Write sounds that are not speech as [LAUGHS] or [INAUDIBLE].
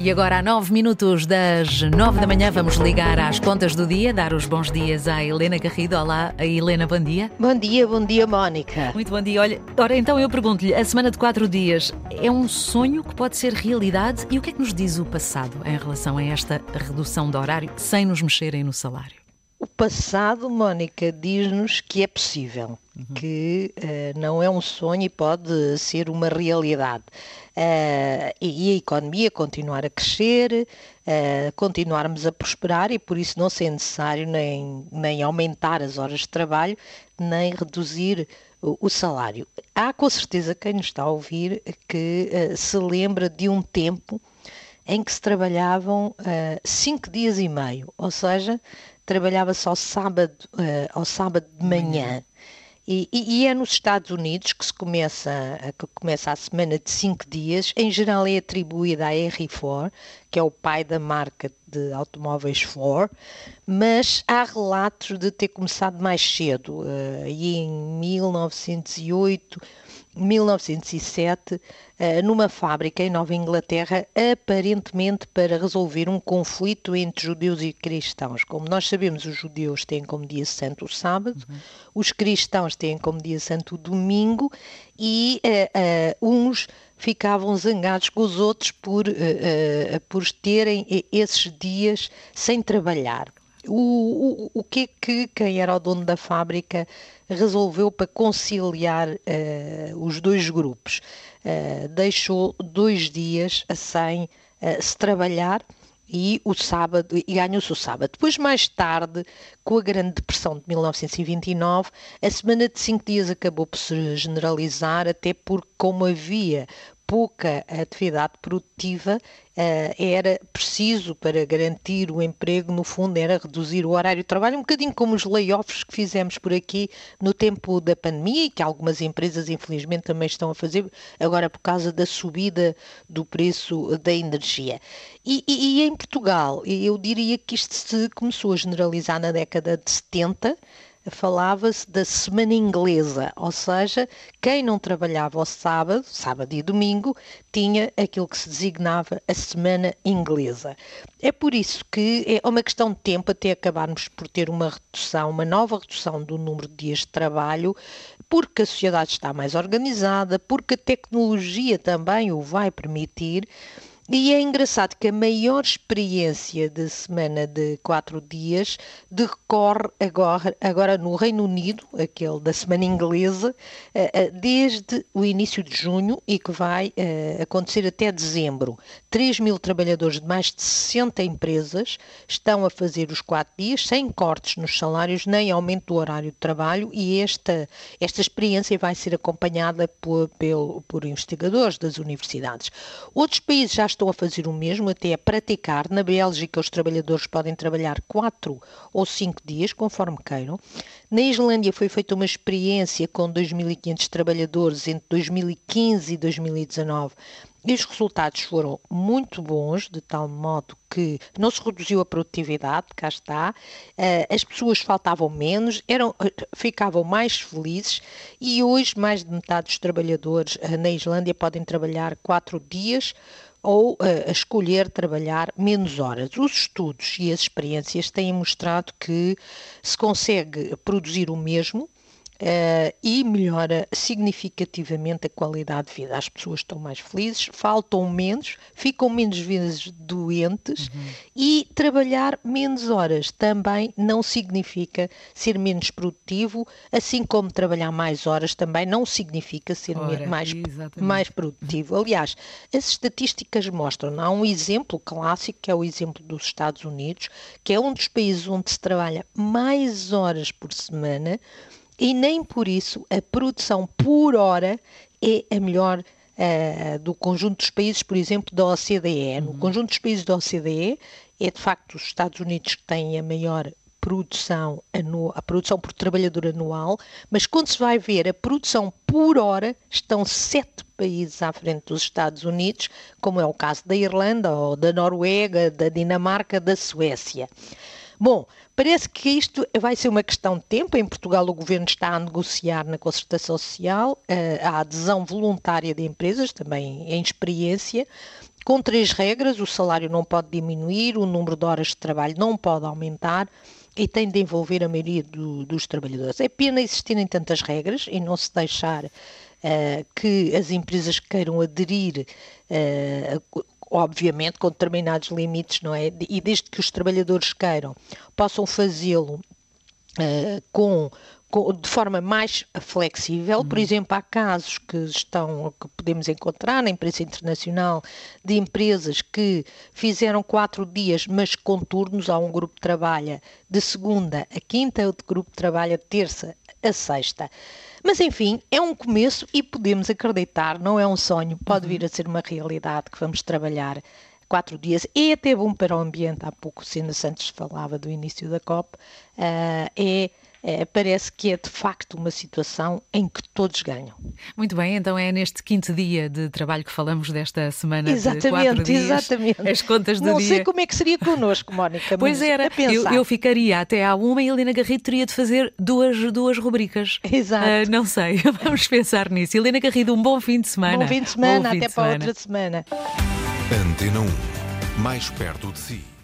E agora, a 9 minutos das 9 da manhã, vamos ligar às contas do dia, dar os bons dias à Helena Garrido. Olá, Helena, bom dia. Bom dia, bom dia, Mónica. Muito bom dia. Olha, ora, então eu pergunto-lhe: a semana de quatro dias é um sonho que pode ser realidade? E o que é que nos diz o passado em relação a esta redução de horário sem nos mexerem no salário? Passado, Mónica, diz-nos que é possível, uhum. que uh, não é um sonho e pode ser uma realidade. Uh, e a economia continuar a crescer, uh, continuarmos a prosperar e por isso não ser necessário nem, nem aumentar as horas de trabalho, nem reduzir o, o salário. Há com certeza quem nos está a ouvir que se lembra de um tempo em que se trabalhavam cinco dias e meio, ou seja, trabalhava só sábado, uh, ao sábado de manhã. E, e, e, é nos Estados Unidos que se começa, que começa a semana de cinco dias. Em geral é atribuída à RE4, que é o pai da marca de automóveis Ford, mas há relatos de ter começado mais cedo. Uh, e em 1908 1907, eh, numa fábrica em Nova Inglaterra, aparentemente para resolver um conflito entre judeus e cristãos. Como nós sabemos, os judeus têm como dia santo o sábado, uhum. os cristãos têm como dia santo o domingo e uh, uh, uns ficavam zangados com os outros por, uh, por terem esses dias sem trabalhar. O, o, o que é que quem era o dono da fábrica resolveu para conciliar uh, os dois grupos? Uh, deixou dois dias sem uh, se trabalhar e o sábado e ganhou-se o sábado. Depois, mais tarde, com a Grande Depressão de 1929, a semana de cinco dias acabou por se generalizar, até porque, como havia pouca atividade produtiva, eh, era preciso para garantir o emprego, no fundo, era reduzir o horário de trabalho, um bocadinho como os layoffs que fizemos por aqui no tempo da pandemia e que algumas empresas, infelizmente, também estão a fazer agora por causa da subida do preço da energia. E, e, e em Portugal, eu diria que isto se começou a generalizar na década de 70 falava-se da semana inglesa, ou seja, quem não trabalhava ao sábado, sábado e domingo, tinha aquilo que se designava a semana inglesa. É por isso que é uma questão de tempo até acabarmos por ter uma redução, uma nova redução do número de dias de trabalho, porque a sociedade está mais organizada, porque a tecnologia também o vai permitir e é engraçado que a maior experiência de semana de quatro dias decorre agora, agora no Reino Unido, aquele da semana inglesa, eh, eh, desde o início de junho e que vai eh, acontecer até dezembro. 3 mil trabalhadores de mais de 60 empresas estão a fazer os quatro dias sem cortes nos salários nem aumento do horário de trabalho e esta, esta experiência vai ser acompanhada por, por, por investigadores das universidades. Outros países já estão a fazer o mesmo, até a praticar. Na Bélgica, os trabalhadores podem trabalhar quatro ou cinco dias, conforme queiram. Na Islândia foi feita uma experiência com 2.500 trabalhadores entre 2015 e 2019 e os resultados foram muito bons, de tal modo que não se reduziu a produtividade, cá está, eh, as pessoas faltavam menos, eram, eh, ficavam mais felizes e hoje mais de metade dos trabalhadores eh, na Islândia podem trabalhar quatro dias ou a escolher trabalhar menos horas. Os estudos e as experiências têm mostrado que se consegue produzir o mesmo Uh, e melhora significativamente a qualidade de vida. As pessoas estão mais felizes, faltam menos, ficam menos vezes doentes uhum. e trabalhar menos horas também não significa ser menos produtivo, assim como trabalhar mais horas também não significa ser Ora, mais, mais produtivo. Aliás, as estatísticas mostram, há um exemplo clássico que é o exemplo dos Estados Unidos, que é um dos países onde se trabalha mais horas por semana e nem por isso a produção por hora é a melhor uh, do conjunto dos países, por exemplo, da OCDE. No uhum. conjunto dos países da OCDE, é de facto os Estados Unidos que têm a maior produção anual, a produção por trabalhador anual, mas quando se vai ver a produção por hora, estão sete países à frente dos Estados Unidos, como é o caso da Irlanda, ou da Noruega, da Dinamarca, da Suécia. Bom, parece que isto vai ser uma questão de tempo. Em Portugal, o governo está a negociar na concertação social uh, a adesão voluntária de empresas, também em experiência, com três regras: o salário não pode diminuir, o número de horas de trabalho não pode aumentar e tem de envolver a maioria do, dos trabalhadores. É pena existirem tantas regras e não se deixar uh, que as empresas queiram aderir, uh, obviamente, com determinados limites, não é? E desde que os trabalhadores queiram, possam fazê-lo uh, com de forma mais flexível. Por uhum. exemplo, há casos que estão que podemos encontrar na imprensa internacional de empresas que fizeram quatro dias, mas com turnos. Há um grupo que trabalha de segunda a quinta, outro grupo que trabalha de terça a sexta. Mas enfim, é um começo e podemos acreditar, não é um sonho, pode vir a ser uma realidade que vamos trabalhar quatro dias. É até bom para o ambiente, há pouco Sena Santos falava do início da COP, uh, é é, parece que é de facto uma situação em que todos ganham. Muito bem, então é neste quinto dia de trabalho que falamos desta semana exatamente, de quatro dias. Exatamente, As contas do Não dia. sei como é que seria connosco, Mónica. [LAUGHS] Pois era, eu, eu, ficaria até à uma e a Helena Garrido teria de fazer duas, duas rubricas. Exato. Uh, não sei, [LAUGHS] vamos pensar nisso. Helena Garrido, um bom fim de semana. Bom fim de semana, até para semana. outra semana. Antena 1, mais perto de si.